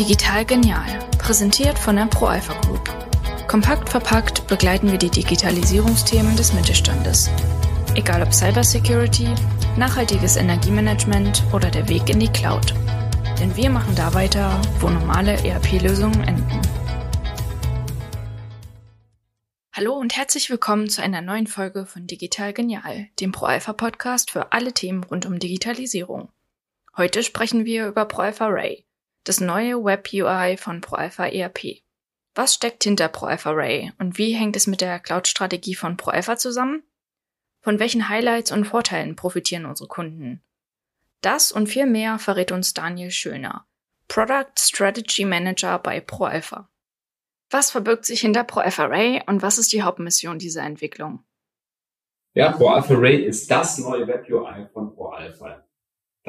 Digital Genial, präsentiert von der ProAlpha Group. Kompakt verpackt begleiten wir die Digitalisierungsthemen des Mittelstandes. Egal ob Cybersecurity, nachhaltiges Energiemanagement oder der Weg in die Cloud. Denn wir machen da weiter, wo normale ERP-Lösungen enden. Hallo und herzlich willkommen zu einer neuen Folge von Digital Genial, dem ProAlpha Podcast für alle Themen rund um Digitalisierung. Heute sprechen wir über ProAlpha Ray, das neue Web UI von ProAlpha ERP. Was steckt hinter ProAlpha Ray und wie hängt es mit der Cloud-Strategie von ProAlpha zusammen? Von welchen Highlights und Vorteilen profitieren unsere Kunden? Das und viel mehr verrät uns Daniel Schöner, Product Strategy Manager bei ProAlpha. Was verbirgt sich hinter ProAlpha Ray und was ist die Hauptmission dieser Entwicklung? Ja, ProAlpha Ray ist das neue Web UI.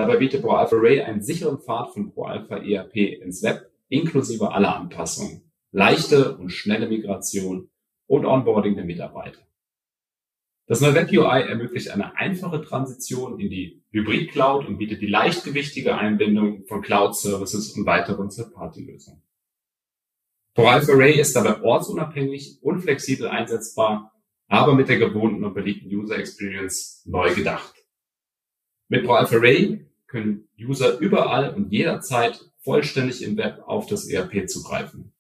Dabei bietet ProAlpha Ray einen sicheren Pfad von ProAlpha ERP ins Web, inklusive aller Anpassungen, leichte und schnelle Migration und Onboarding der Mitarbeiter. Das neue Web UI ermöglicht eine einfache Transition in die Hybrid Cloud und bietet die leichtgewichtige Einbindung von Cloud Services und weiteren Third-Party-Lösungen. ProAlpha Ray ist dabei ortsunabhängig und flexibel einsetzbar, aber mit der gewohnten und beliebten User Experience neu gedacht. Mit ProAlpha Ray können User überall und jederzeit vollständig im Web auf das ERP zugreifen.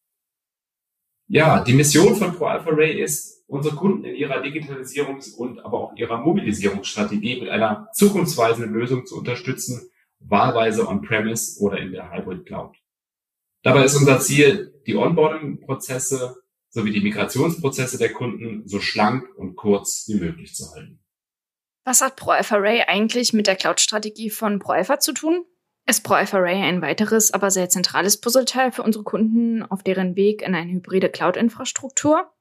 Ja, die Mission von ProAlpha Ray ist, unsere Kunden in ihrer Digitalisierungs- und aber auch ihrer Mobilisierungsstrategie mit einer zukunftsweisenden Lösung zu unterstützen, wahlweise on-premise oder in der Hybrid Cloud. Dabei ist unser Ziel, die Onboarding-Prozesse sowie die Migrationsprozesse der Kunden so schlank und kurz wie möglich zu halten. Was hat Ray eigentlich mit der Cloud-Strategie von ProAlpha zu tun? Ist Ray ein weiteres, aber sehr zentrales Puzzleteil für unsere Kunden auf deren Weg in eine hybride Cloud-Infrastruktur?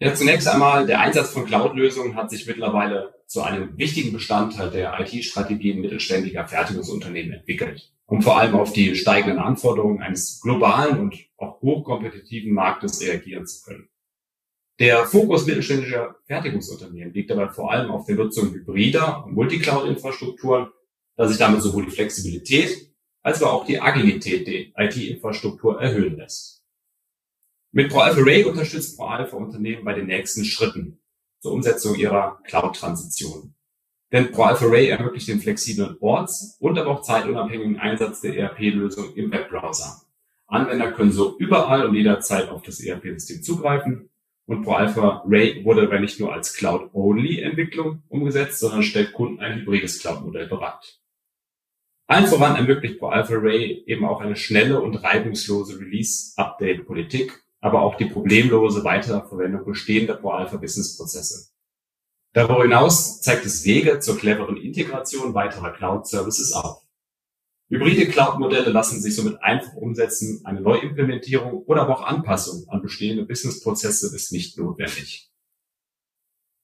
Ja, zunächst einmal, der Einsatz von Cloud-Lösungen hat sich mittlerweile zu einem wichtigen Bestandteil der IT-Strategien mittelständiger Fertigungsunternehmen entwickelt, um vor allem auf die steigenden Anforderungen eines globalen und auch hochkompetitiven Marktes reagieren zu können. Der Fokus mittelständischer Fertigungsunternehmen liegt dabei vor allem auf der Nutzung hybrider und Multicloud-Infrastrukturen, da sich damit sowohl die Flexibilität als auch die Agilität der IT-Infrastruktur erhöhen lässt. Mit ProAlpha Ray unterstützt ProAlpha Unternehmen bei den nächsten Schritten zur Umsetzung ihrer Cloud-Transition. Denn ProAlpha Ray ermöglicht den flexiblen Orts- und aber auch zeitunabhängigen Einsatz der ERP-Lösung im Webbrowser. Anwender können so überall und jederzeit auf das ERP-System zugreifen und ProAlpha Ray wurde aber nicht nur als Cloud-Only-Entwicklung umgesetzt, sondern stellt Kunden ein hybrides Cloud-Modell bereit. Allen voran ermöglicht ProAlpha Ray eben auch eine schnelle und reibungslose Release-Update-Politik, aber auch die problemlose Weiterverwendung bestehender ProAlpha-Business-Prozesse. Darüber hinaus zeigt es Wege zur cleveren Integration weiterer Cloud-Services auf. Hybride Cloud-Modelle lassen sich somit einfach umsetzen. Eine Neuimplementierung oder aber auch Anpassung an bestehende Business-Prozesse ist nicht notwendig.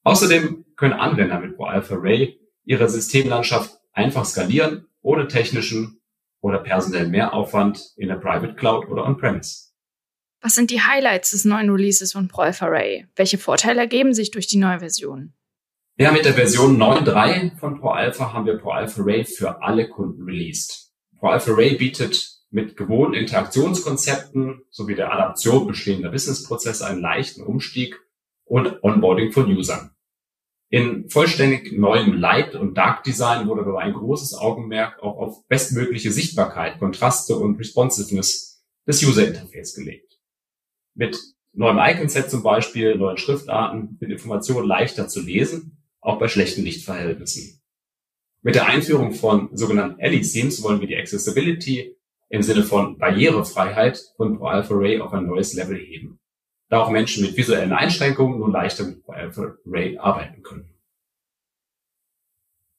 Außerdem können Anwender mit ProAlpha Ray ihre Systemlandschaft einfach skalieren, ohne technischen oder personellen Mehraufwand in der Private Cloud oder On-Premise. Was sind die Highlights des neuen Releases von ProAlpha Ray? Welche Vorteile ergeben sich durch die neue Version? Ja, mit der Version 9.3 von ProAlpha haben wir ProAlpha Ray für alle Kunden released. ProAlpha Ray bietet mit gewohnten Interaktionskonzepten sowie der Adaption bestehender Businessprozesse einen leichten Umstieg und Onboarding von Usern. In vollständig neuem Light- und Dark Design wurde dabei ein großes Augenmerk auch auf bestmögliche Sichtbarkeit, Kontraste und Responsiveness des User Interface gelegt. Mit neuem Icon-Set zum Beispiel, neuen Schriftarten sind Informationen leichter zu lesen, auch bei schlechten Lichtverhältnissen. Mit der Einführung von sogenannten Aliceams wollen wir die Accessibility im Sinne von Barrierefreiheit von ProAlpha Ray auf ein neues Level heben, da auch Menschen mit visuellen Einschränkungen nun leichter mit ProAlpha Ray arbeiten können.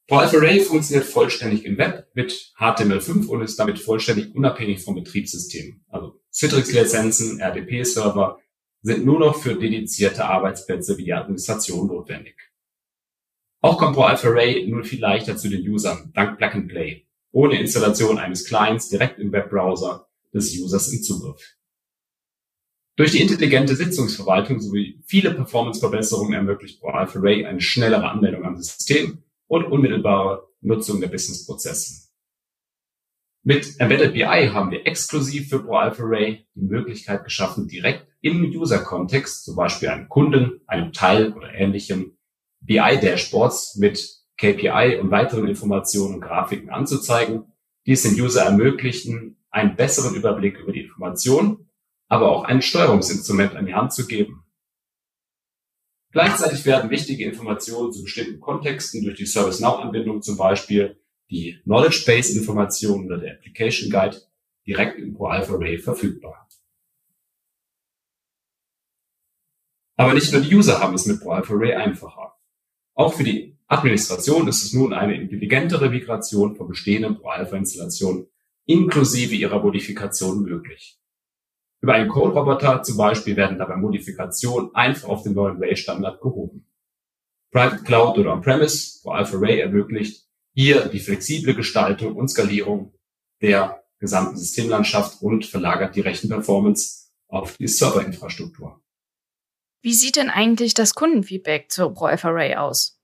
ProAlpha Ray funktioniert vollständig im Web mit HTML5 und ist damit vollständig unabhängig vom Betriebssystem. Also Citrix-Lizenzen, RDP-Server sind nur noch für dedizierte Arbeitsplätze wie die Administration notwendig. Auch kommt ProAlpha Ray nun viel leichter zu den Usern, dank Plug and Play, ohne Installation eines Clients direkt im Webbrowser des Users im Zugriff. Durch die intelligente Sitzungsverwaltung sowie viele Performanceverbesserungen ermöglicht ProAlpha Ray eine schnellere Anmeldung am System und unmittelbare Nutzung der Businessprozesse. Mit Embedded BI haben wir exklusiv für ProAlpha Ray die Möglichkeit geschaffen, direkt im User-Kontext, zum Beispiel einem Kunden, einem Teil oder ähnlichem, BI-Dashboards mit KPI und weiteren Informationen und Grafiken anzuzeigen, die es den User ermöglichen, einen besseren Überblick über die Information, aber auch ein Steuerungsinstrument an die Hand zu geben. Gleichzeitig werden wichtige Informationen zu bestimmten Kontexten durch die ServiceNow-Anbindung zum Beispiel die Knowledge Base Informationen oder der Application Guide direkt im ProAlpha Ray verfügbar. Aber nicht nur die User haben es mit ProAlpha Ray einfacher. Auch für die Administration ist es nun eine intelligentere Migration von bestehenden ProAlpha-Installationen inklusive ihrer Modifikation möglich. Über einen Code-Roboter zum Beispiel werden dabei Modifikationen einfach auf den neuen Ray-Standard gehoben. Private Cloud oder On-Premise, ProAlpha Ray ermöglicht hier die flexible Gestaltung und Skalierung der gesamten Systemlandschaft und verlagert die Rechenperformance auf die Serverinfrastruktur. Wie sieht denn eigentlich das Kundenfeedback zur Ray aus?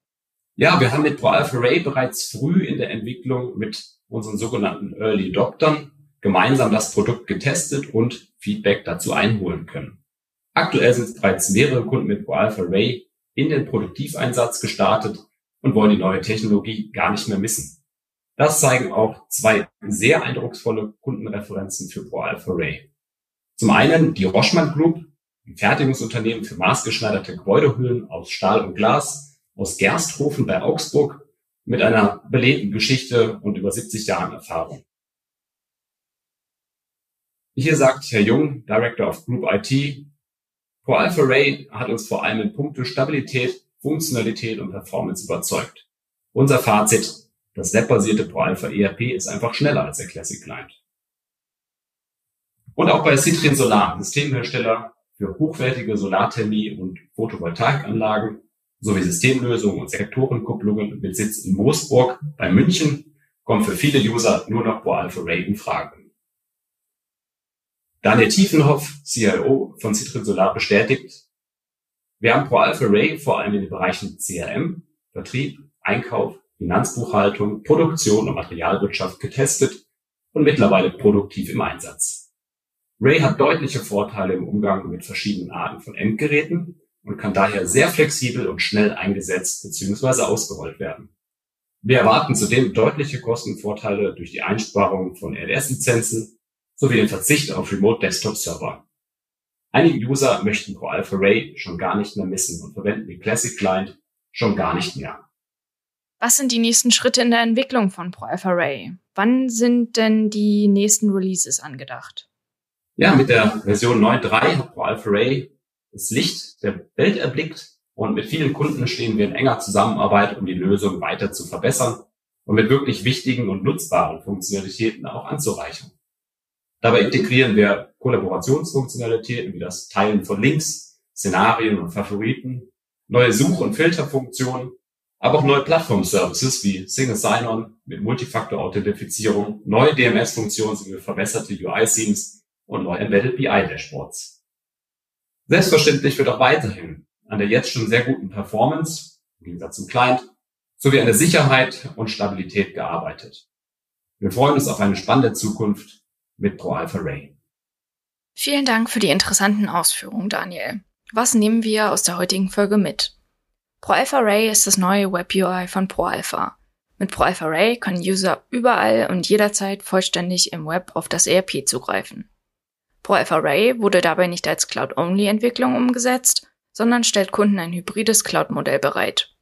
Ja, wir haben mit Ray bereits früh in der Entwicklung mit unseren sogenannten Early Adoptern gemeinsam das Produkt getestet und Feedback dazu einholen können. Aktuell sind bereits mehrere Kunden mit Ray in den Produktiveinsatz gestartet und wollen die neue Technologie gar nicht mehr missen. Das zeigen auch zwei sehr eindrucksvolle Kundenreferenzen für ProAlpha Ray. Zum einen die Roschmann Group, ein Fertigungsunternehmen für maßgeschneiderte Gebäudehüllen aus Stahl und Glas aus Gersthofen bei Augsburg mit einer belebten Geschichte und über 70 Jahren Erfahrung. Hier sagt Herr Jung, Director of Group IT, ProAlpha Ray hat uns vor allem in puncto Stabilität Funktionalität und Performance überzeugt. Unser Fazit, das webbasierte ProAlpha ERP ist einfach schneller als der Classic Client. Und auch bei Citrin Solar, Systemhersteller für hochwertige Solarthermie und Photovoltaikanlagen sowie Systemlösungen und Sektorenkupplungen mit Sitz in Moosburg bei München, kommt für viele User nur noch ProAlpha Ray in Frage. Daniel Tiefenhoff, CIO von Citrin Solar, bestätigt, wir haben ProAlpha Ray vor allem in den Bereichen CRM, Vertrieb, Einkauf, Finanzbuchhaltung, Produktion und Materialwirtschaft getestet und mittlerweile produktiv im Einsatz. Ray hat deutliche Vorteile im Umgang mit verschiedenen Arten von Endgeräten und kann daher sehr flexibel und schnell eingesetzt bzw. ausgerollt werden. Wir erwarten zudem deutliche Kostenvorteile durch die Einsparung von RDS-Lizenzen sowie den Verzicht auf Remote Desktop Server. Einige User möchten ProAlpha Ray schon gar nicht mehr missen und verwenden den Classic Client schon gar nicht mehr. Was sind die nächsten Schritte in der Entwicklung von ProAlpha Ray? Wann sind denn die nächsten Releases angedacht? Ja, mit der Version 9.3 hat ProAlpha Ray das Licht der Welt erblickt und mit vielen Kunden stehen wir in enger Zusammenarbeit, um die Lösung weiter zu verbessern und mit wirklich wichtigen und nutzbaren Funktionalitäten auch anzureichern. Dabei integrieren wir Kollaborationsfunktionalitäten wie das Teilen von Links, Szenarien und Favoriten, neue Such- und Filterfunktionen, aber auch neue Plattform-Services wie Single Sign-On mit Multifaktor-Authentifizierung, neue DMS-Funktionen sowie verbesserte UI-Themes und neue Embedded BI-Dashboards. Selbstverständlich wird auch weiterhin an der jetzt schon sehr guten Performance, im Gegensatz zum Client, sowie an der Sicherheit und Stabilität gearbeitet. Wir freuen uns auf eine spannende Zukunft mit ProAlpha Ray. Vielen Dank für die interessanten Ausführungen, Daniel. Was nehmen wir aus der heutigen Folge mit? ProAlpha Ray ist das neue Web-UI von ProAlpha. Mit ProAlpha Ray können User überall und jederzeit vollständig im Web auf das ERP zugreifen. Ray wurde dabei nicht als Cloud-Only-Entwicklung umgesetzt, sondern stellt Kunden ein hybrides Cloud-Modell bereit.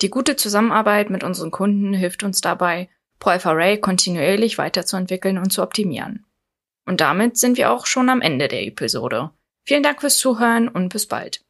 Die gute Zusammenarbeit mit unseren Kunden hilft uns dabei, Ray kontinuierlich weiterzuentwickeln und zu optimieren. Und damit sind wir auch schon am Ende der Episode. Vielen Dank fürs Zuhören und bis bald.